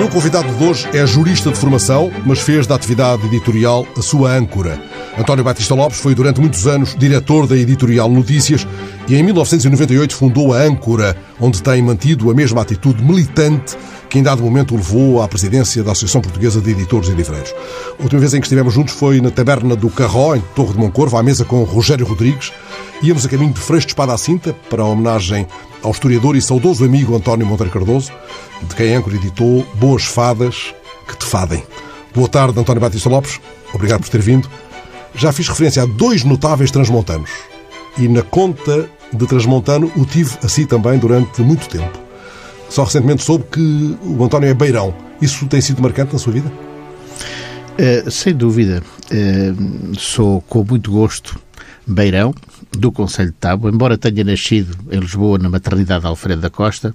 meu convidado de hoje é jurista de formação, mas fez da atividade editorial a sua âncora. António Batista Lopes foi durante muitos anos diretor da editorial Notícias e em 1998 fundou a Âncora, onde tem mantido a mesma atitude militante que em dado momento o levou à presidência da Associação Portuguesa de Editores e Livreiros. A última vez em que estivemos juntos foi na taberna do Carró, em Torre de Moncorvo, à mesa com Rogério Rodrigues. Íamos a caminho de Freixo de Espada à Cinta, para a homenagem ao historiador e saudoso amigo António Monteiro Cardoso, de quem a Âncora editou Boas Fadas que te fadem. Boa tarde, António Batista Lopes. Obrigado por ter vindo. Já fiz referência a dois notáveis transmontanos. E na conta de transmontano o tive assim também durante muito tempo. Só recentemente soube que o António é beirão. Isso tem sido marcante na sua vida? Uh, sem dúvida. Uh, sou com muito gosto beirão do Conselho de Tábua, embora tenha nascido em Lisboa na maternidade Alfredo da Costa.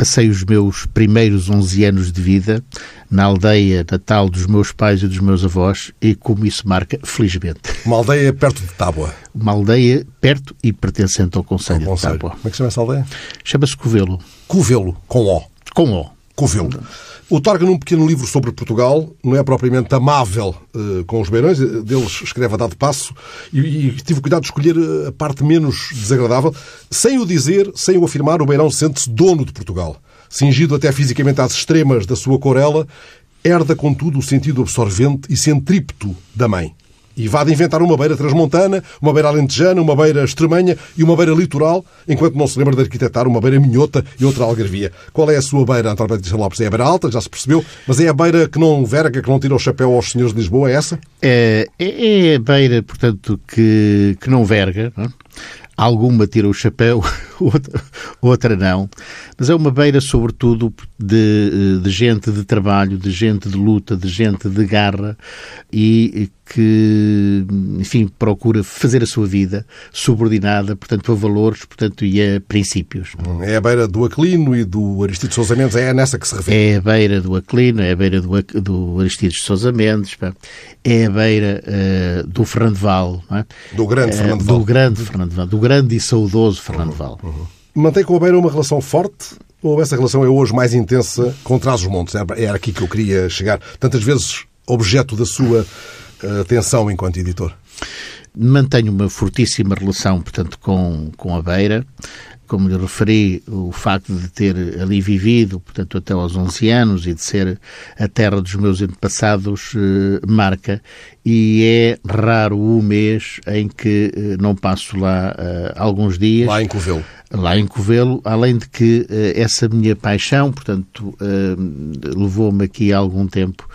Passei os meus primeiros 11 anos de vida na aldeia natal dos meus pais e dos meus avós e como isso marca, felizmente. Uma aldeia perto de Tábua? Uma aldeia perto e pertencente ao Conselho, de Tábua. Como é que se chama essa aldeia? Chama-se Covelo. Covelo, com O. Com O. Covelo. Outorga num pequeno livro sobre Portugal, não é propriamente amável uh, com os beirões, eh, deles escreve a dado passo, e, e, tive cuidado de escolher eh, a parte menos desagradável. Sem o dizer, sem o afirmar, o beirão sente-se dono de Portugal. Cingido até fisicamente às extremas da sua corela, herda, contudo, o sentido absorvente e centrípeto da mãe. E vá de inventar uma beira transmontana, uma beira alentejana, uma beira extremanha e uma beira litoral, enquanto não se lembra de arquitetar uma beira minhota e outra algarvia. Qual é a sua beira, António Batista Lopes? É a beira alta, já se percebeu, mas é a beira que não verga, que não tira o chapéu aos senhores de Lisboa, é essa? É, é, é a beira, portanto, que, que não verga, não? É? alguma tira o chapéu, outra, outra não. Mas é uma beira, sobretudo, de, de gente de trabalho, de gente de luta, de gente de garra e que, enfim, procura fazer a sua vida subordinada, portanto, a valores, portanto, e a princípios. É a beira do Aquilino e do Aristides Sousa Mendes, é nessa que se refere? É a beira do Aquilino, é a beira do, do Aristides Sousa Mendes, é a beira uh, do Fernando Val, é? Do grande uh, Fernando Val. Do grande Fernando Val, do grande e saudoso Fernando uhum, Val. Uhum. Mantém com a beira uma relação forte ou essa relação é hoje mais intensa com Trás-os-Montes? Era aqui que eu queria chegar. Tantas vezes objeto da sua atenção enquanto editor? Mantenho uma fortíssima relação, portanto, com, com a Beira. Como lhe referi, o facto de ter ali vivido, portanto, até aos 11 anos e de ser a terra dos meus antepassados, eh, marca. E é raro o mês em que eh, não passo lá eh, alguns dias. Lá em Covelo lá em Covelo, além de que uh, essa minha paixão, portanto, uh, levou-me aqui algum tempo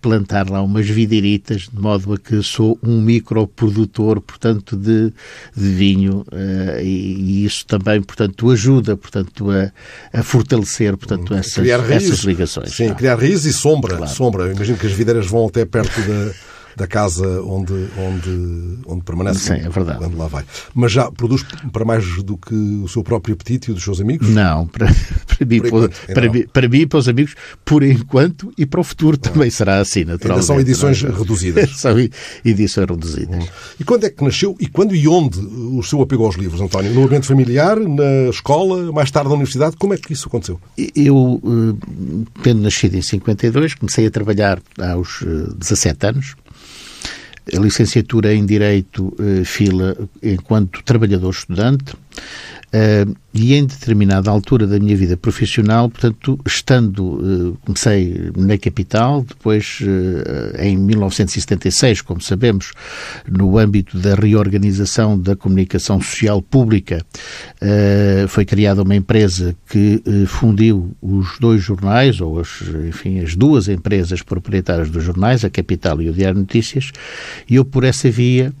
plantar lá umas videiritas, de modo a que sou um microprodutor, portanto, de, de vinho uh, e, e, isso também, portanto, ajuda, portanto, a, a fortalecer, portanto, essas, essas ligações. Sim, criar raízes e sombra. Claro. Sombra. Eu imagino que as videiras vão até perto da da casa onde, onde, onde permanece Sim, é verdade. quando lá vai. Mas já produz para mais do que o seu próprio apetite e o dos seus amigos? Não, para, para, mim, para, para, mim, para mim e para os amigos, por enquanto e para o futuro também será assim, naturalmente. Ainda são edições é? reduzidas. são edições reduzidas. Hum. E quando é que nasceu e quando e onde o seu apego aos livros, António? No ambiente familiar, na escola, mais tarde na universidade? Como é que isso aconteceu? Eu, eh, tendo nascido em 52, comecei a trabalhar aos 17 eh, anos a licenciatura em Direito eh, fila enquanto trabalhador estudante uh, e em determinada altura da minha vida profissional, portanto, estando, uh, comecei na capital, depois uh, em 1976, como sabemos, no âmbito da reorganização da comunicação social pública, foi criada uma empresa que fundiu os dois jornais, ou as, enfim, as duas empresas proprietárias dos jornais, a Capital e o Diário Notícias, e eu por essa via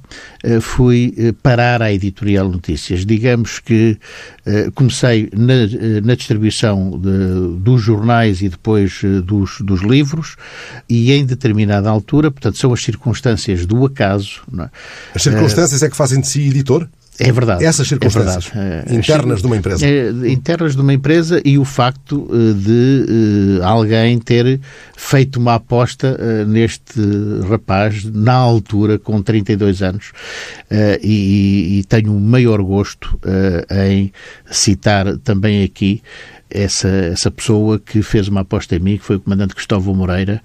fui parar à editorial Notícias. Digamos que eh, comecei na, eh, na distribuição de, dos jornais e depois eh, dos, dos livros e em determinada altura, portanto, são as circunstâncias do acaso. É? As circunstâncias é que fazem de si editor? É verdade. Essas é circunstâncias é verdade. internas de uma empresa. É, internas de uma empresa e o facto eh, de alguém ter feito uma aposta neste rapaz na altura, com 32 anos, e, e, tenho o maior gosto em citar também aqui essa, essa pessoa que fez uma aposta em mim, que foi o comandante Cristóvão Moreira,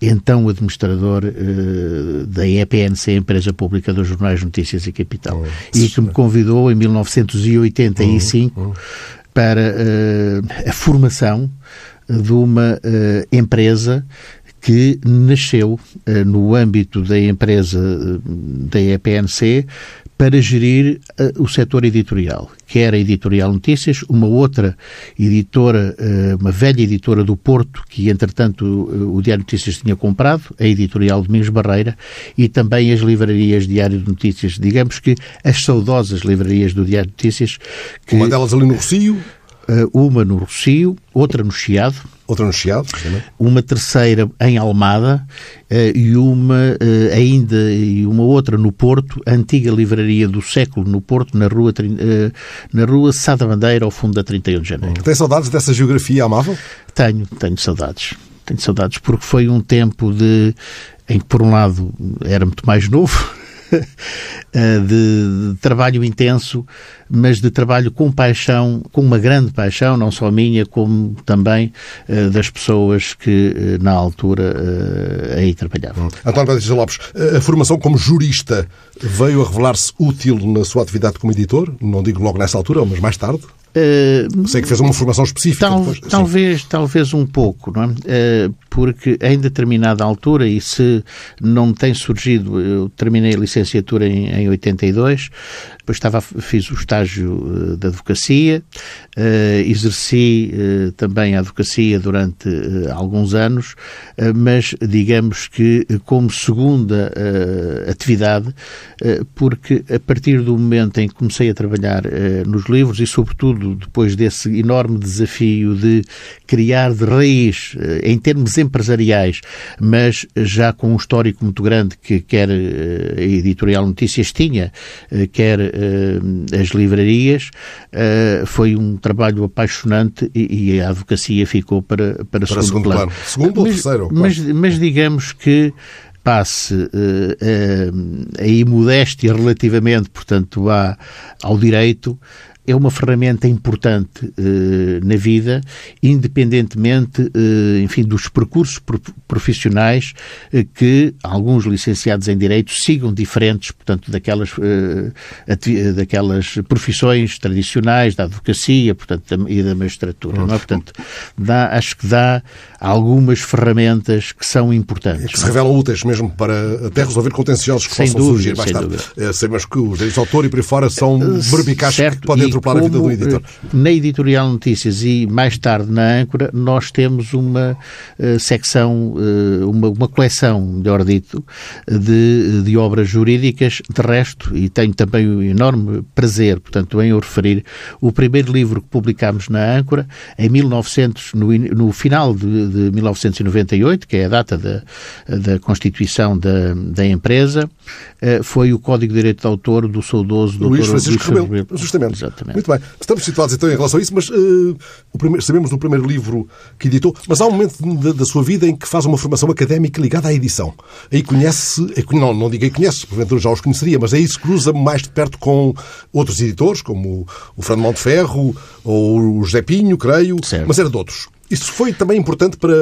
então administrador uh, da EPNC, Empresa Pública dos Jornais Notícias e Capital, e que me convidou em 1985 oh, oh. para uh, a formação de uma uh, empresa que nasceu uh, no âmbito da empresa uh, da EPNC para gerir uh, o setor editorial, que era a Editorial Notícias, uma outra editora, uma velha editora do Porto, que entretanto o Diário Notícias tinha comprado, a Editorial Domingos Barreira, e também as livrarias Diário de Notícias, digamos que as saudosas livrarias do Diário de Notícias. Que, uma delas ali no Rocio? uma no Rocio, outra no Chiado, Outra no Chiado, uma terceira em Almada uh, e uma uh, ainda e uma outra no Porto, a antiga livraria do século no Porto, na rua, uh, na rua Sada Bandeira, ao fundo da 31 de Janeiro. Tem saudades dessa geografia amável? Tenho, tenho saudades. Tenho saudades porque foi um tempo de em que por um lado era muito mais novo Eh, de, de, trabalho intenso, mas de trabalho com paixão, com uma grande paixão, não só minha, como também uh, das pessoas que uh, na altura uh, aí trabalhavam. António Batista Lopes, a formação como jurista veio a revelar-se útil na sua atividade como editor? Não digo logo nessa altura, mas mais tarde? Uh, Sei que fez uma formação específica. Tal, depois, talvez, talvez um pouco, não é? Uh, porque em determinada altura, e se não tem surgido, eu terminei a licenciatura em, em 82, depois estava, fiz o estágio uh, da advocacia, exerci também a advocacia durante alguns anos, mas digamos que como segunda atividade, porque a partir do momento em que comecei a trabalhar nos livros e sobretudo depois desse enorme desafio de criar de raiz, eh, em termos empresariais, mas já com um histórico muito grande que quer eh, a Editorial Notícias tinha, eh, quer as livrarias, foi um trabalho apaixonante e a advocacia ficou para, para, para segundo, segundo plano. plano. Segundo ou terceiro? Mas, mas digamos que passe uh, uh, aí modéstia relativamente, portanto, à, ao direito, é uma ferramenta importante eh, na vida, independentemente, eh, enfim, dos percursos profissionais eh, que alguns licenciados em Direito sigam diferentes, portanto, daquelas, daquelas profissões tradicionais, da advocacia, portanto, e da magistratura, é? Portanto, dá, acho que dá algumas ferramentas que são importantes. Que se revelam úteis mesmo para até resolver contenciosos que sem possam dúvida, surgir mais tarde. Dúvida. Sabemos que os direitos de autor e por aí fora são berbicais que podem atropelar a vida do editor. Eh, na Editorial Notícias e mais tarde na Âncora, nós temos uma uh, secção, uh, uma, uma coleção, melhor dito, de, de obras jurídicas. De resto, e tenho também um enorme prazer, portanto, em o referir, o primeiro livro que publicámos na Âncora, em 1900, no, no final de, de 1998, que é a data da, da constituição da, da empresa, foi o Código de Direito de Autor do saudoso Luís Francisco Rebelo. Justamente. Exatamente. Muito bem. Estamos situados então em relação a isso, mas uh, primeiro, sabemos do primeiro livro que editou, mas há um momento da, da, sua vida em que faz uma formação académica ligada à edição. Aí conhece, não, não digo que conhece, porventura já os conheceria, mas aí se cruza mais de perto com outros editores, como o Fernando Monteferro ou o José Pinho, creio, certo. mas era de outros. Isso foi também importante para,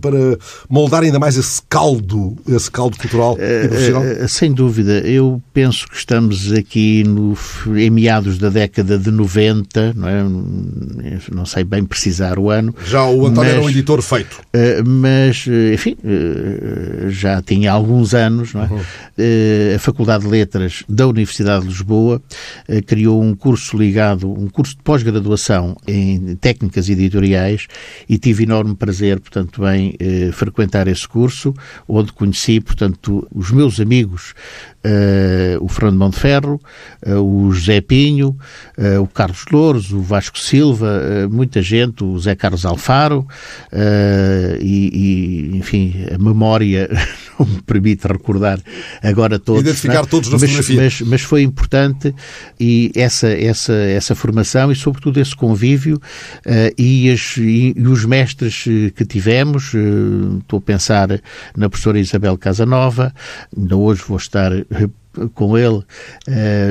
para moldar ainda mais esse caldo, esse caldo cultural e profissional? Uh, sem dúvida. Eu penso que estamos aqui no, em meados da década de 90, não, é? não sei bem precisar o ano. Já o António mas, era um editor feito. Uh, mas, enfim, uh, já tinha alguns anos. Não é? Uhum. a Faculdade de Letras da Universidade de Lisboa criou um curso ligado, um curso de pós-graduação em técnicas editoriais e tive enorme prazer, portanto, em eh, frequentar esse curso, onde conheci, portanto, os meus amigos o Fernando Monteferro, uh, o José Pinho, uh, o Carlos Louros, o Vasco Silva, muita gente, o Zé Carlos Alfaro, e, e, enfim, a memória não me permite recordar agora todos. Identificar não? É? todos na mas, fotografia. Mas, mas, foi importante e essa, essa, essa formação e, sobretudo, esse convívio e, as, e, os mestres que tivemos, estou a pensar na professora Isabel Casanova, ainda hoje vou estar com ele uh,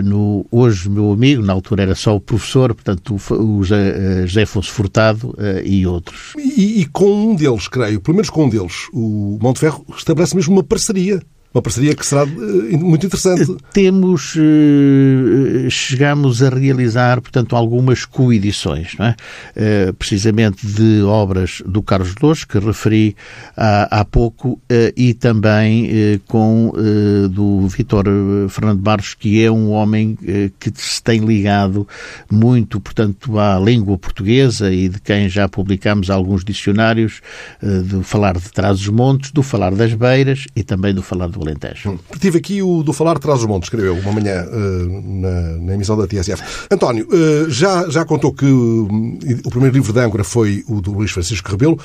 no hoje meu amigo, na altura era só o professor, portanto o, o José Afonso Furtado uh, e outros. E, e, com um deles, creio, pelo menos com um deles, o Monteferro estabelece mesmo uma parceria. Uma parceria que será uh, muito interessante. Temos, uh, chegamos a realizar, portanto, algumas coedições, não é? Precisamente de obras do Carlos Lourdes, que referi há, há pouco, e também com do Vítor Fernando Barros, que é um homem que se tem ligado muito, portanto, à língua portuguesa e de quem já publicamos alguns dicionários do falar de Trás-os-Montes, do falar das Beiras e também do falar do Alentejo. Tive aqui o do Falar Traz os Montes, escreveu uma manhã uh, na, na, emissão da TSF. António, uh, já, já contou que uh, o primeiro livro de âncora foi o do Luís Francisco Rebelo.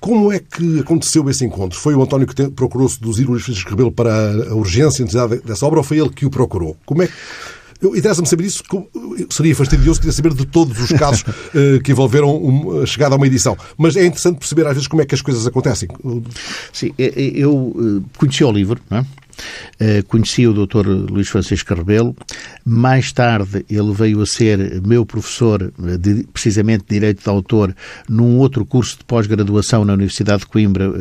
Como é que aconteceu esse encontro? Foi o António que procurou seduzir o Luís Francisco Rebelo para a urgência e necessidade dessa obra ou foi ele que o procurou? Como é que Interessa-me saber isso, seria fastidioso queria saber de todos os casos uh, que envolveram a chegada a uma edição. Mas é interessante perceber às vezes como é que as coisas acontecem. Sim, eu conheci o livro, não é? Uh, conheci o Dr. Luís Francisco Rebelo. Mais tarde, ele veio a ser meu professor, de, precisamente de Direito de Autor, num outro curso de pós-graduação na Universidade de Coimbra, uh,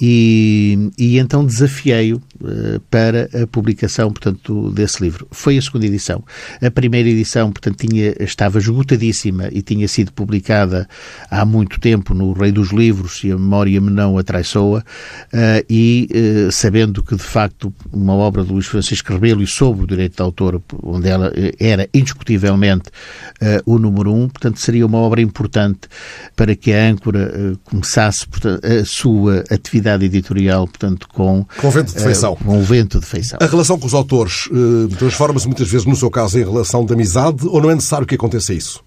e, e, então desafiei-o para a publicação, portanto, desse livro. Foi a segunda edição. A primeira edição, portanto, tinha, estava esgotadíssima e tinha sido publicada há muito tempo no Rei dos Livros, e a memória me não atraiçoa, e sabendo que, de facto, facto, uma obra de Luís Francisco Rebelo e sobre o direito de autor, onde ela eh, era indiscutivelmente uh, o número um, portanto, seria uma obra importante para que a âncora uh, começasse portanto, a sua atividade editorial, portanto, com... Com o vento de feição. Com o vento de feição. A relação com os autores transforma-se muitas vezes, no seu caso, em relação de amizade ou não é necessário que aconteça isso?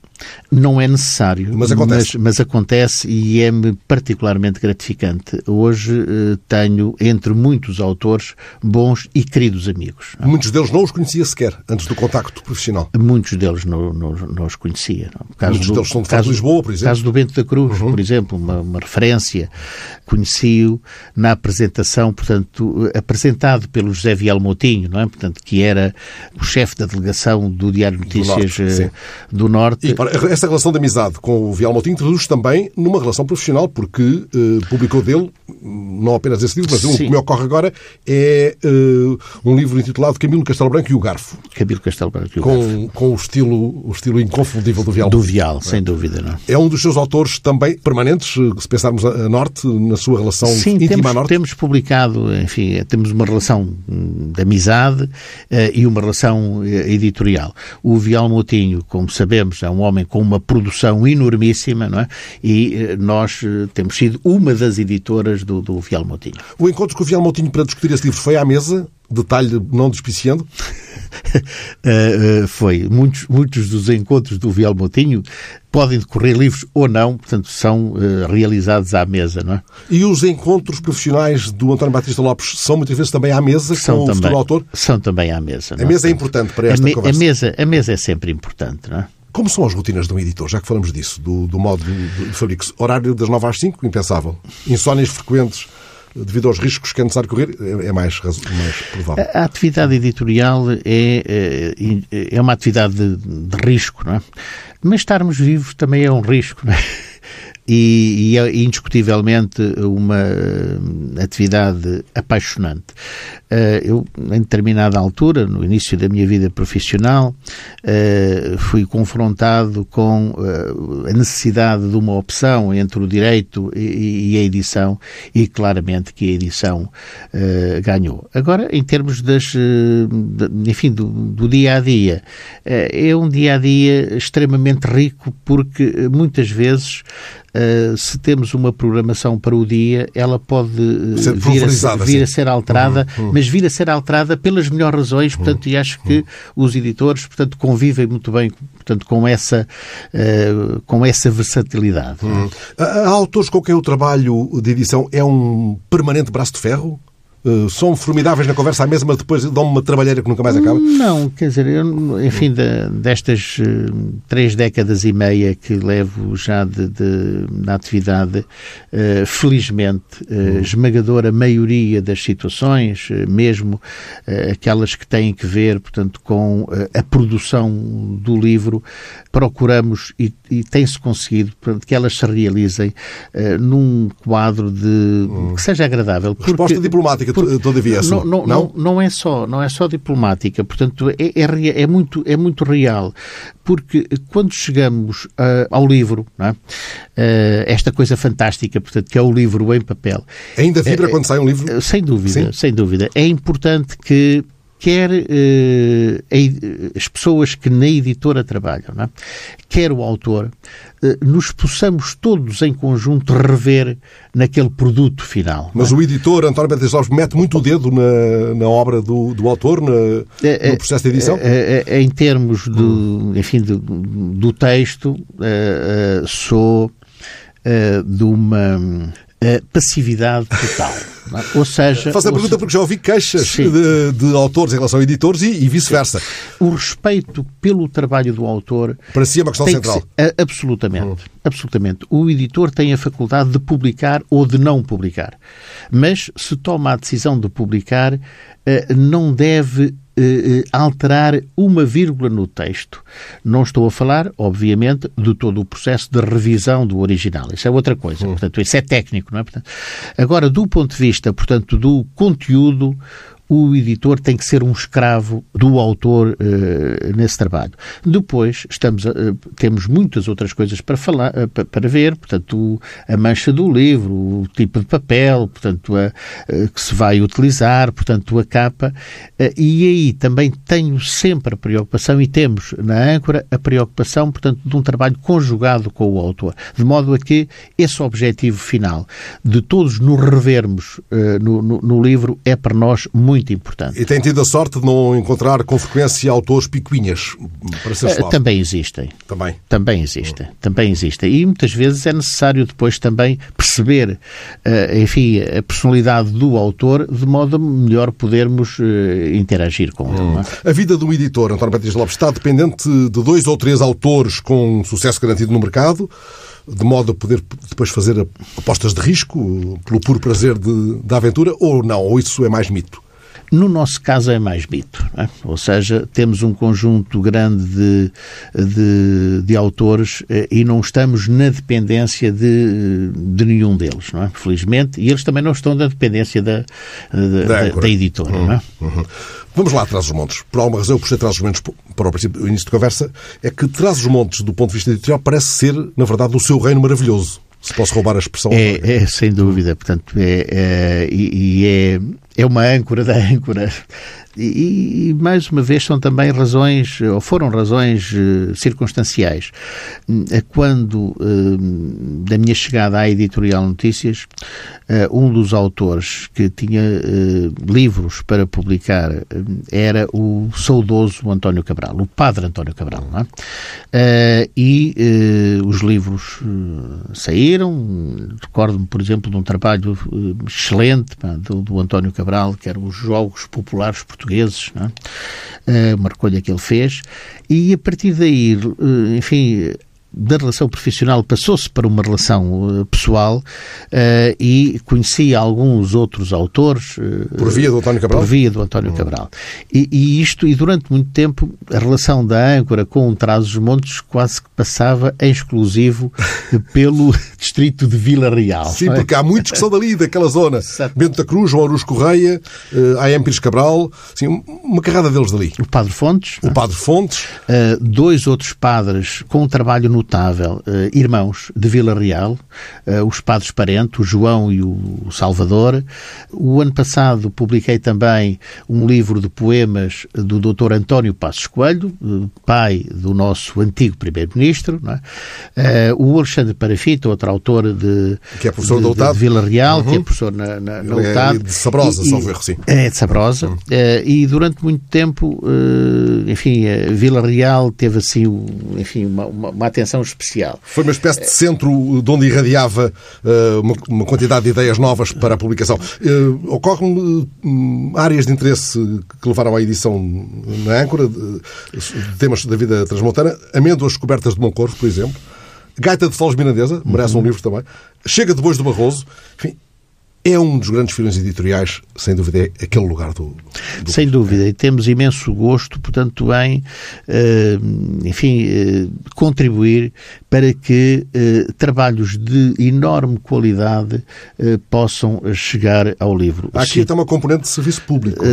Não é necessário, mas acontece, mas, mas acontece e é-me particularmente gratificante. Hoje eh, tenho, entre muitos autores, bons e queridos amigos. Não? Muitos deles não os conhecia sequer antes do contacto profissional. Muitos deles não, não, não os conhecia. Não. Muitos do, deles são de caso, de Lisboa, por exemplo. caso do Bento da Cruz, uhum. por exemplo, uma, uma referência. Conheci-o na apresentação, portanto, apresentado pelo José Vial Moutinho, não é? Portanto, que era o chefe da delegação do Diário Notícias do Norte. Eh, do Norte. E, essa relação de amizade com o Vial Moutinho traduz também numa relação profissional, porque uh, publicou dele, não apenas esse livro, mas o que me ocorre agora é uh, um livro intitulado Camilo Castelo Branco e o Garfo. Camilo Castelo Branco e o com, Garfo. Com o estilo, o estilo inconfundível do Vial Do Vial, é? sem dúvida. Não. É um dos seus autores também permanentes, se pensarmos a Norte, na sua relação Sim, íntima temos, Norte? temos publicado, enfim, temos uma relação de amizade uh, e uma relação editorial. O Vial Moutinho, como sabemos, é um homem com uma produção enormíssima, não é? E eh, nós eh, temos sido uma das editoras do, do Vial Moutinho. O encontro com o Vial Moutinho para discutir esse livro foi à mesa? Detalhe não despiciando? uh, uh, foi. Muitos, muitos dos encontros do Vial Moutinho podem decorrer livres ou não, portanto, são uh, realizados à mesa, não é? E os encontros profissionais do António Batista Lopes são muitas vezes também à mesa são com também, o futuro autor? São também à mesa. A mesa é importante para esta a me, conversa? A mesa, a mesa é sempre importante, não é? Como são as rotinas de um editor, já que falamos disso, do, do modo de, de fabrico? Horário das 9 às 5, impensável. Insónias frequentes devido aos riscos que é necessário correr, é, é mais, mais provável. A atividade editorial é, é, é uma atividade de, de risco, não é? Mas estarmos vivos também é um risco, não é? E, e é indiscutivelmente uma eh, atividade apaixonante. Eh, eu, em determinada altura, no início da minha vida profissional, eh, fui confrontado com a necessidade de uma opção entre o direito e a edição e claramente que a edição ganhou. Agora, em termos das, enfim, do, do dia a dia, é um dia a dia extremamente rico porque muitas vezes Uh, se temos uma programação para o dia, ela pode uh, vir, a, vir a, ser alterada, uhum, uhum. mas vir a ser alterada pelas melhores razões, portanto, uhum, e acho que os editores, portanto, convivem muito bem portanto, com essa, uh, com essa versatilidade. Há autores com quem o trabalho de edição é um permanente braço de ferro? Uh, são formidáveis na conversa à mesa, mas depois dão-me uma trabalheira que nunca mais acaba? Não, quer dizer, eu, enfim, de, destas uh, três décadas e meia que levo já de, de na atividade, uh, felizmente, uh, esmagadora maioria das situações, mesmo aquelas que têm que ver, portanto, com a produção do livro, procuramos e, e tem-se conseguido portanto, que elas se realizem num quadro de hum. que seja agradável. Porque, Resposta diplomática, porque, todavia, é não, não, não, não, é só, não é só diplomática, portanto, é, é, é, muito, é muito real, porque quando chegamos uh, ao livro, é? uh, esta coisa fantástica, portanto, que é o livro em papel. Ainda vibra quando sai um livro? Sem dúvida, Sim. sem dúvida. É importante que quer eh, as pessoas que na editora trabalham, é? quer o autor, eh, nos possamos todos em conjunto rever naquele produto final. Mas é? o editor, António Betes Lopes, mete muito o dedo na, na obra do, do autor, na, é, é, no processo de edição? É, é, em termos do, hum. enfim, do, do texto, uh, sou de uma passividade total. É? Ou seja. Faço a pergunta porque já ouvi queixas de, de, autores em relação a editores e, e vice-versa. O respeito pelo trabalho do autor. Para si é uma questão central. Ser, absolutamente. Hum. Absolutamente. O editor tem a faculdade de publicar ou de não publicar. Mas se toma a decisão de publicar, eh, não deve eh, eh, alterar uma vírgula no texto. Não estou a falar, obviamente, de todo o processo de revisão do original. Isso é outra coisa. Hum. Portanto, isso é técnico, não é? Portanto, agora, do ponto de vista, portanto, do conteúdo, o editor tem que ser um escravo do autor uh, nesse trabalho. Depois, estamos uh, temos muitas outras coisas para falar, uh, para ver, portanto, a mancha do livro, o tipo de papel, portanto, a, que se vai utilizar, portanto, a capa, e aí também tenho sempre a preocupação, e temos na âncora a preocupação, portanto, de um trabalho conjugado com o autor, de modo a que esse objetivo final de todos nos revermos no, no, no livro é para nós muito muito importante. E tem tido a sorte de não encontrar com frequência autores picuinhas, para ser eh, suave. Também existem. Também. Também existem. Também existem. E muitas vezes é necessário depois também perceber, eh, enfim, a personalidade do autor, de modo a melhor podermos eh, interagir com ele. Hum. É? A vida do editor, António Patrício Lopes, está dependente de dois ou três autores com sucesso garantido no mercado de modo a poder depois fazer apostas de risco pelo puro prazer de, da aventura, ou não? Ou isso é mais mito? No nosso caso é mais mito, é? ou seja, temos um conjunto grande de, de, de, autores eh, e não estamos na dependência de, de nenhum deles, não é? Felizmente, e eles também não estão na dependência da, da, da, da editora, uhum, é? Uhum. Vamos lá, Traz os Montes. Por alguma razão, eu puxei Traz os Montes para o, princípio, o início da conversa, é que Traz os Montes, do ponto de vista editorial, parece ser, na verdade, o seu reino maravilhoso se posso roubar a expressão. É, é sem dúvida. Portanto, é, é e, é, é uma âncora da âncora e, e, mais uma vez, são também razões, ou foram razões uh, circunstanciais. Eh, quando, uh, da minha chegada à Editorial Notícias, uh, um dos autores que tinha livros para publicar era o saudoso António Cabral, o padre António Cabral. É? e os livros saíram. Recordo-me, por exemplo, de um trabalho excelente do, do António Cabral, que eram os Jogos Populares Portugueses portugueses, é? uma recolha que ele fez, e a partir daí, enfim, da relação profissional passou-se para uma relação uh, pessoal uh, e conheci alguns outros autores. Uh, por via do António Cabral? Por via do António hum. Cabral. E, e, isto, e durante muito tempo, a relação da âncora com o Trás-os-Montes quase que passava em exclusivo pelo distrito de Vila Real. Sim, é? porque há muitos que são dali, daquela zona. Exato. Bento da Cruz, João Aruz Correia, uh, A.M. Pires Cabral, sim, uma carrada deles dali. O Padre Fontes. O Padre Fontes. dois outros padres com um trabalho no notável uh, irmãos de Vila Real, uh, os padres parentes, o João e o Salvador. O ano passado publiquei também um livro de poemas do Dr. António Passos Coelho, uh, pai do nosso antigo primeiro-ministro. É? o Alexandre Parafita, outro autor de, que é professor de, de, de Vila Real, uhum. que é uhum. professor na, na, na É de Sabrosa, só ver, sim. É de Sabrosa. Uhum. e durante muito tempo, enfim, Vila Real teve assim, enfim, uma, uma, uma atenção atenção especial. Foi uma espécie de centro de onde irradiava uh, uma, quantidade de ideias novas para a publicação. Uh, Ocorrem uh, áreas de interesse que levaram à edição na âncora, de, temas da vida transmontana, amêndoas cobertas de Moncorvo, por exemplo, Gaita de Foles Mirandesa, merece uhum. um livro também, Chega depois do Barroso, enfim, é um dos grandes filmes editoriais, sem dúvida, é aquele lugar do. do sem dúvida, e temos imenso gosto, portanto, em, eh, enfim, eh, contribuir para que eh, trabalhos de enorme qualidade possam chegar ao livro. Há aqui está uma componente de serviço público.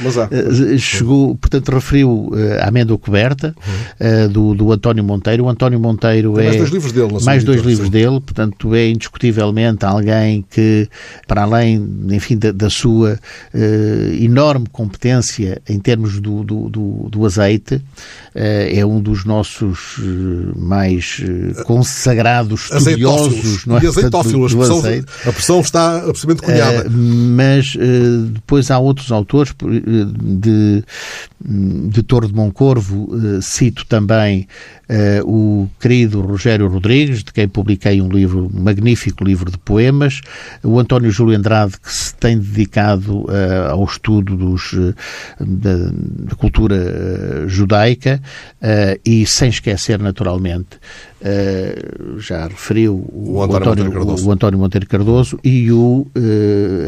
Mas há. Eh, chegou, portanto, referiu eh, a amêndoa coberta uhum. do, do António Monteiro. O António Monteiro Tem é. Mais dois livros dele, Mais dois livros sim. dele, portanto, é indiscutivelmente alguém que, para além, enfim, da, da sua uh, enorme competência em termos do, do, do, do azeite, uh, é um dos nossos mais consagrados estudiosos. Não é? E azeitófilo, a, azeite. a pressão está absolutamente cunhada. mas depois há outros autores, de, de Torre de Moncorvo, eh, cito também uh, o querido Rogério Rodrigues, de quem publiquei um livro, um magnífico livro de poemas, o António Júlio Andrade, que se tem dedicado uh, ao estudo dos, da, da, cultura judaica, e sem esquecer, naturalmente, já referiu o, o, António, António o, António, Monteiro Cardoso e o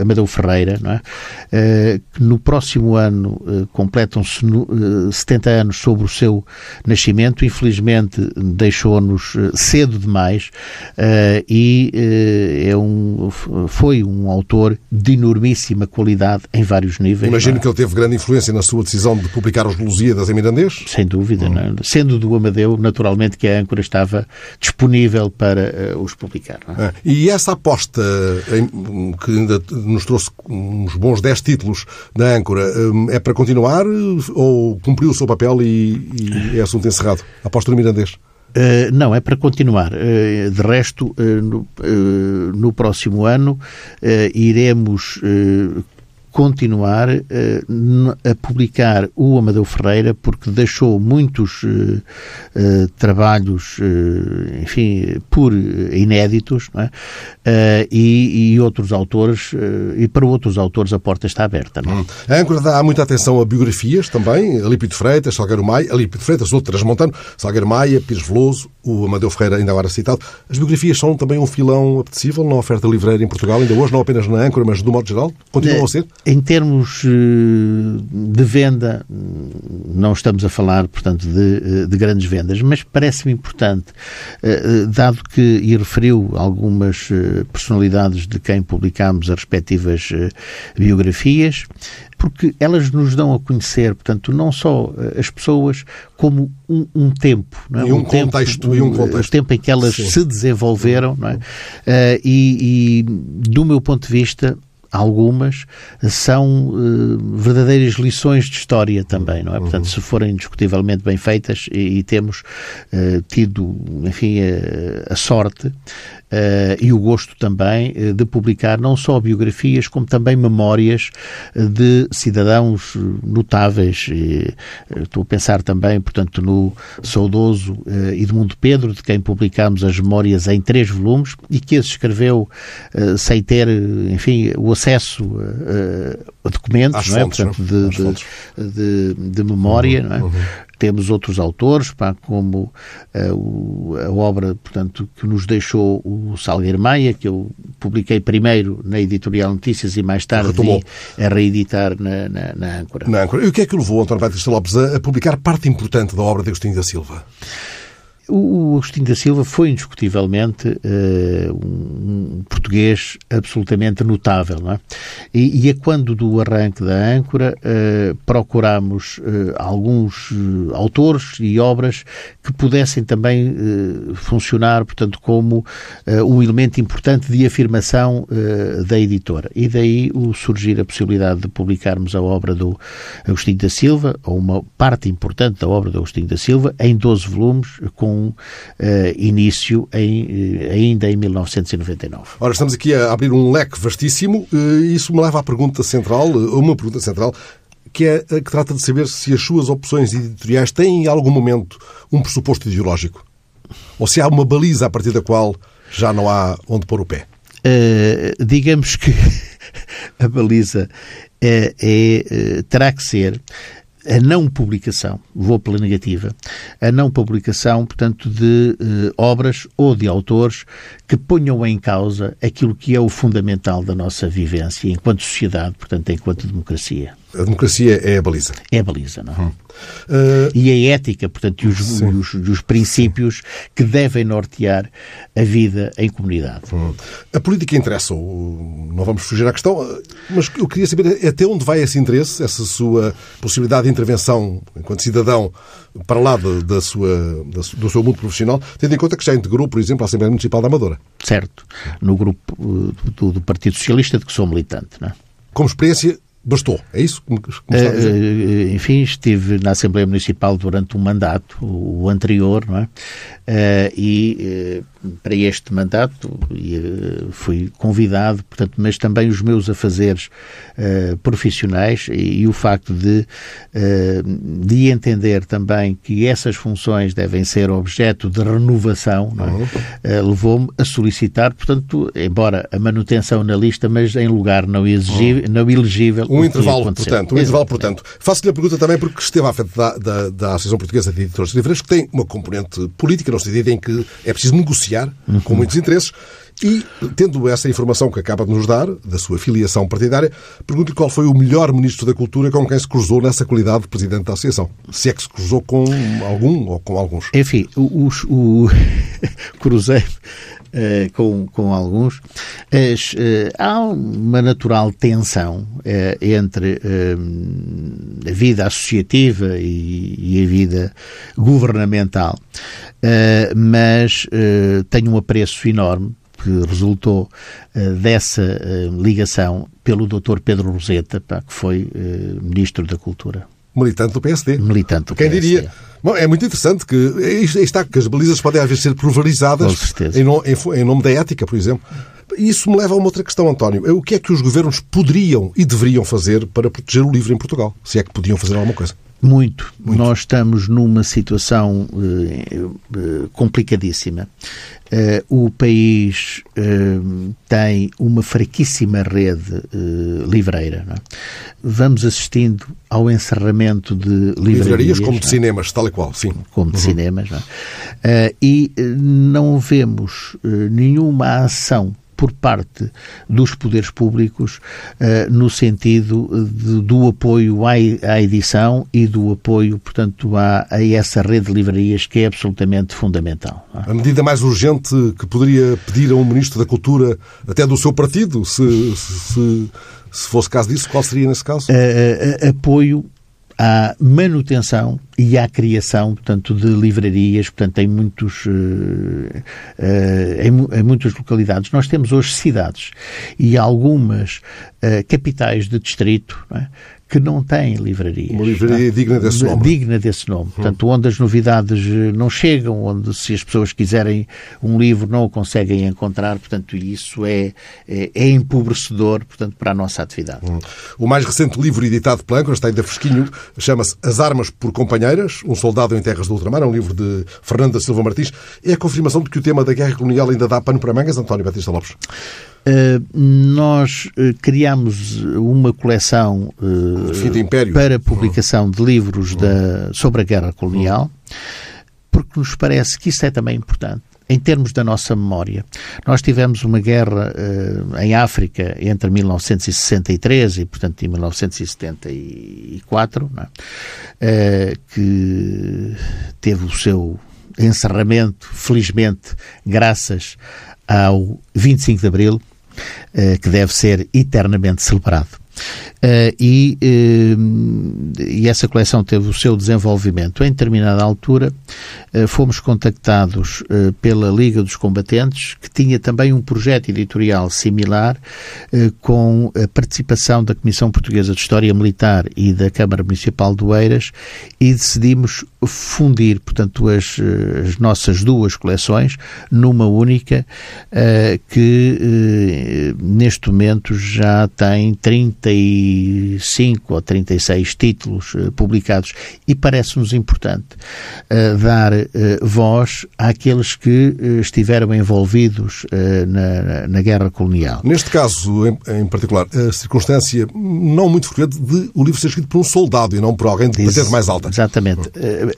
Amadeu Ferreira, não é? que no próximo ano completam-se 70 anos sobre o seu nascimento, infelizmente deixou-nos eh, cedo demais e é um, foi um autor de enormíssima qualidade em vários níveis. Imagino é? que ele teve grande influência na sua decisão de publicar os Lusíadas em Mirandês? Sem dúvida. Hum. É? Sendo do Amadeu, naturalmente que a âncora estava disponível para os publicar. É? Ah, e essa aposta em, que ainda nos trouxe uns bons 10 títulos na âncora é para continuar ou cumpriu o seu papel e, e é assunto encerrado? Aposta no Mirandês? Uh, não, é para continuar. Uh, de resto, uh, no, no, próximo ano iremos continuar uh, a publicar o Amadeu Ferreira porque deixou muitos uh, uh, trabalhos, enfim, por inéditos, é? e, e, outros autores, e para outros autores a porta está aberta. Não é? Hum. A âncora dá muita atenção a biografias também, Alípio de Freitas, Salgueiro Maia, Alípio de Freitas, outro transmontano, Salgueiro Maia, Pires Veloso, o Amadeu Ferreira ainda agora citado. As biografias são também um filão apetecível na oferta livreira em Portugal, ainda hoje, não apenas na âncora, mas do modo geral? Continuam a ser? Em termos eh, de venda, não estamos a falar, portanto, de, eh, de grandes vendas, mas parece-me importante, eh, dado que, e referiu algumas personalidades de quem publicámos as respectivas biografias, porque elas nos dão a conhecer, portanto, não só as pessoas, como um, um tempo. É? E um, um contexto. Tempo, e um contexto. O tempo em que elas Sim. se desenvolveram, não é? E, e, do meu ponto de vista, algumas são uh, verdadeiras lições de história também, não é? Portanto, se forem discutivelmente bem feitas e, e temos uh, tido, enfim, a, a sorte uh, e o gosto também de publicar não só biografias, como também memórias de cidadãos notáveis. Estou a pensar também, portanto, no saudoso Edmundo Pedro, de quem publicamos as memórias em três volumes e que as escreveu sem ter, enfim, o acesso acesso a, a documentos, Às não é? Fontes, Portanto, de, de, de, de, memória, uhum, não é? Uhum. Temos outros autores, pá, como uh, a obra, portanto, que nos deixou o Salgueiro Maia, que eu publiquei primeiro na Editorial Notícias e mais tarde vim a reeditar na, na, na Âncora. Na Âncora. E o que é que levou António Batista Lopes a, a publicar parte importante da obra de Agostinho da Silva? O Agostinho da Silva foi indiscutivelmente uh, um português absolutamente notável, não é? E, e é quando do arranque da âncora uh, procuramos uh, alguns autores e obras que pudessem também funcionar, portanto, como um elemento importante de afirmação da editora. E daí o surgir a possibilidade de publicarmos a obra do Agostinho da Silva, ou uma parte importante da obra do Agostinho da Silva, em 12 volumes, com com uh, início em, uh, ainda em 1999. Ora, estamos aqui a abrir um leque vastíssimo e uh, isso me leva à pergunta central, uma pergunta central, que é a que trata de saber se as suas opções editoriais têm em algum momento um pressuposto ideológico? Ou se há uma baliza a partir da qual já não há onde pôr o pé? Uh, digamos que a baliza é, é, terá que ser a não publicação, vou pela negativa, a não publicação, portanto, de eh, obras ou de autores que ponham em causa aquilo que é o fundamental da nossa vivência enquanto sociedade, portanto, enquanto democracia. A democracia é a baliza. É a baliza, não é? Hum. Uh, e a ética, portanto, e os, os, os, princípios que devem nortear a vida em comunidade. Hum. A política interessa, não vamos fugir à questão, mas eu queria saber até onde vai esse interesse, essa sua possibilidade de intervenção enquanto cidadão para lá de, da sua, do seu mundo profissional, tendo em conta que já integrou, por exemplo, a Assembleia Municipal da Amadora. Certo, no grupo uh, do, do Partido Socialista de que sou militante. Não é? Como experiência, bastou. É isso que me está a dizer? Uh, enfim, estive na Assembleia Municipal durante um mandato, o anterior, não é? Uh, e para este mandato fui convidado, portanto, mas também os meus afazeres profissionais e, e, o facto de, de entender também que essas funções devem ser objeto de renovação, é? uhum. levou-me a solicitar, portanto, embora a manutenção na lista, mas em lugar não, exigível, não elegível um intervalo, portanto. Um intervalo, portanto. Faço-lhe a pergunta também porque esteve à frente da, da, da Associação Portuguesa de Editores Livreiros, que tem uma componente política, no sentido em que é preciso negociar uhum. com muitos interesses. E, tendo essa informação que acaba de nos dar, da sua filiação partidária, pergunto-lhe qual foi o melhor Ministro da Cultura com quem se cruzou nessa qualidade de Presidente da Associação. Se é que se cruzou com algum ou com alguns. Enfim, o, cruzei uh, com, com alguns, as, uh, há uma natural tensão uh, entre a vida associativa e, e, a vida governamental, mas tenho um apreço enorme que resultou uh, dessa uh, ligação pelo Dr. Pedro Roseta, pá, que foi uh, Ministro da Cultura. Militante do PSD. Militante do Quem PSD. diria? Bom, é muito interessante que está que as balizas podem às vezes ser pulverizadas em, no, em, em nome da ética, por exemplo. Isso me leva a uma outra questão, António. O que é que os governos poderiam e deveriam fazer para proteger o livro em Portugal? Se é que podiam fazer alguma coisa? Muito. Muito. Nós estamos numa situação uh, complicadíssima. Uh, o país uh, tem uma fraquíssima rede livreira. É? Vamos assistindo ao encerramento de livrarias. Livrarias como de é? cinemas, tal e qual, sim. Como de uhum. cinemas. É? e não vemos nenhuma ação por parte dos poderes públicos uh, no sentido de, do apoio à, à, edição e do apoio, portanto, à, a essa rede de livrarias que é absolutamente fundamental. É? A medida mais urgente que poderia pedir a um Ministro da Cultura, até do seu partido, se, se, se fosse caso disso, qual seria nesse caso? Uh, uh, apoio à manutenção e à criação, portanto, de livrarias, portanto, em, muitos, uh, uh, em, muitas localidades. Nós temos hoje cidades e algumas uh, capitais de distrito é? Que não têm livrarias. Uma livraria digna desse nome. Digna desse nome. Hum. Portanto, onde as novidades eh, não chegam, onde se as pessoas quiserem um livro não o conseguem encontrar, portanto, isso é, é, é empobrecedor, portanto, para a nossa atividade. Hum. O mais recente livro editado pela Âncora, está ainda fresquinho, chama-se As Armas por Companheiras, um soldado em terras do ultramar, é um livro de Fernanda Silva Martins. É a confirmação de que o tema da guerra colonial ainda dá pano para mangas, António Batista Lopes? Uh, nós uh, criamos uma coleção uh, para publicação de livros da, sobre a guerra colonial, porque nos parece que isso é também importante. Em termos da nossa memória, nós tivemos uma guerra em África entre 1963 e, portanto, em 1974, é? que teve o seu encerramento, felizmente, graças ao 25 de Abril, eh, que deve ser eternamente celebrado. Uh, e, uh, e, essa coleção teve o seu desenvolvimento. Em determinada altura, uh, fomos contactados pela Liga dos Combatentes, que tinha também um projeto editorial similar, com a participação da Comissão Portuguesa de História Militar e da Câmara Municipal de Oeiras, e decidimos fundir, portanto, as, as nossas duas coleções numa única, que neste momento já tem 30 35 ou 36 títulos uh, publicados e parece-nos importante uh, dar uh, voz àqueles que estiveram envolvidos na, na, guerra colonial. Neste caso, em, em, particular, a circunstância não muito frequente de o livro ser escrito por um soldado e não por alguém de patente mais alta. Exatamente.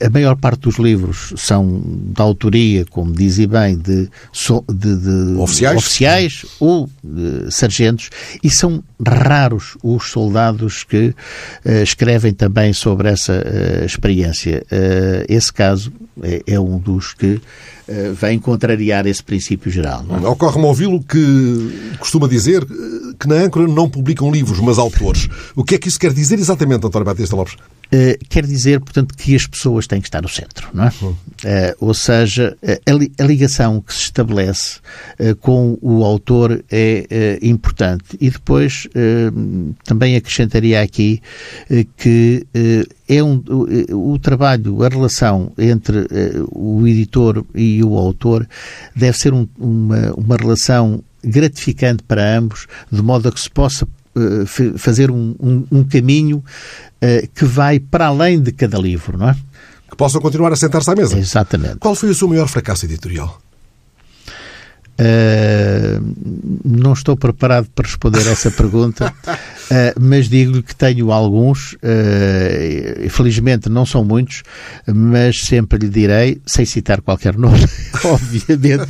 A maior parte dos livros são da autoria, como dizem bem, de, de, de oficiais, oficiais ou sargentos e são raros os soldados que uh, escrevem também sobre essa uh, experiência. Uh, esse caso é, é, um dos que vem contrariar esse princípio geral. É? Ocorre-me ouvi-lo que costuma dizer que na âncora não publicam livros, mas autores. O que é que isso quer dizer exatamente, António Batista Lopes? Uh, quer dizer, portanto, que as pessoas têm que estar no centro, não é? Uh, ou seja, a, li a, ligação que se estabelece uh, com o autor é importante. E depois também acrescentaria aqui que é um, o, o, trabalho, a relação entre o editor e o autor deve ser um, uma, uma relação gratificante para ambos, de modo a que se possa fazer um, um, um caminho uh, que vai para além de cada livro, não é? Que possam continuar a sentar-se à mesa. Exatamente. Qual foi o seu maior fracasso editorial? Uh, não estou preparado para responder essa pergunta, uh, mas digo-lhe que tenho alguns, uh, felizmente não são muitos, mas sempre lhe direi, sem citar qualquer nome, obviamente,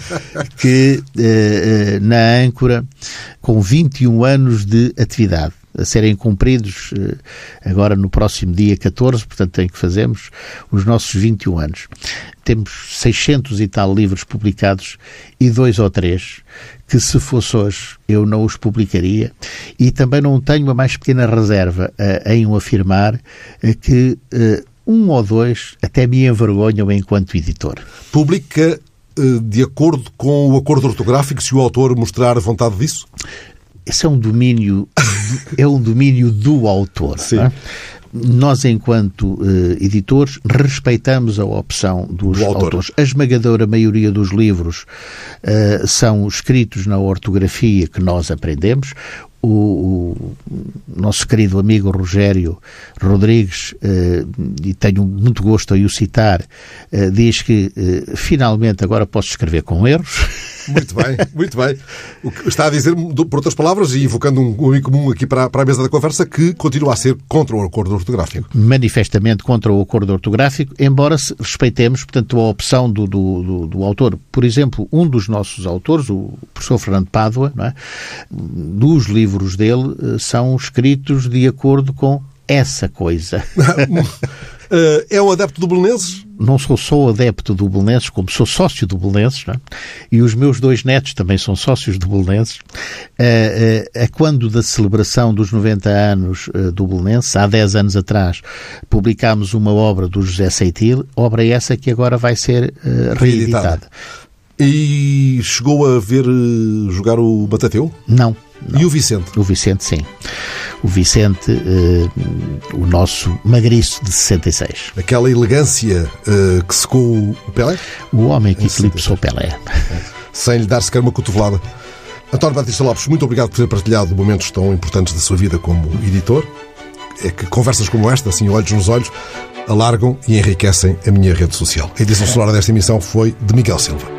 que na âncora, com 21 anos de atividade, a serem cumpridos agora no próximo dia 14, portanto tem que fazermos os nossos 21 anos temos 600 e tal livros publicados e dois ou três que, se fosse hoje, eu não os publicaria. E também não tenho a mais pequena reserva uh, em o afirmar uh, que uh, um ou dois até me envergonham enquanto editor. Publica de acordo com o acordo ortográfico, se o autor mostrar vontade disso? Esse é um domínio, é um domínio do autor. É? nós, enquanto uh, editores, respeitamos a opção dos Do autores. A esmagadora maioria dos livros uh, são escritos na ortografia que nós aprendemos. O, o, nosso querido amigo Rogério Rodrigues, uh, e tenho muito gosto em o citar, diz que finalmente agora posso escrever com erros. Muito bem, muito bem. O que está a dizer, por outras palavras, e invocando um amigo comum aqui para, para a mesa da conversa, que continua a ser contra o acordo ortográfico. Manifestamente contra o acordo ortográfico, embora respeitemos, portanto, a opção do, do, do, do autor. Por exemplo, um dos nossos autores, o professor Fernando Pádua, é? dos livros dele, eh, são escritos de acordo com essa coisa. Uh, é um adepto do Belenenses? Não sou só adepto do Belenenses, como sou sócio do Belenenses, é? e os meus dois netos também são sócios do Belenenses. Uh, uh, quando da celebração dos 90 anos do Belenenses, há 10 anos atrás, publicámos uma obra do José Seitil, obra essa que agora vai ser reeditada. E chegou a ver jogar o Batateu? Não. Não. E o Vicente? O Vicente, sim. O Vicente, uh, o nosso magriço de 66. Aquela elegância uh, que secou o Pelé? O homem que eclipsou o Pelé. Sem lhe dar sequer uma cotovelada. António Batista Lopes, muito obrigado por ter partilhado momentos tão importantes da sua vida como editor. É que conversas como esta, assim, olhos nos olhos, alargam e enriquecem a minha rede social. A edição sonora desta emissão foi de Miguel Silva.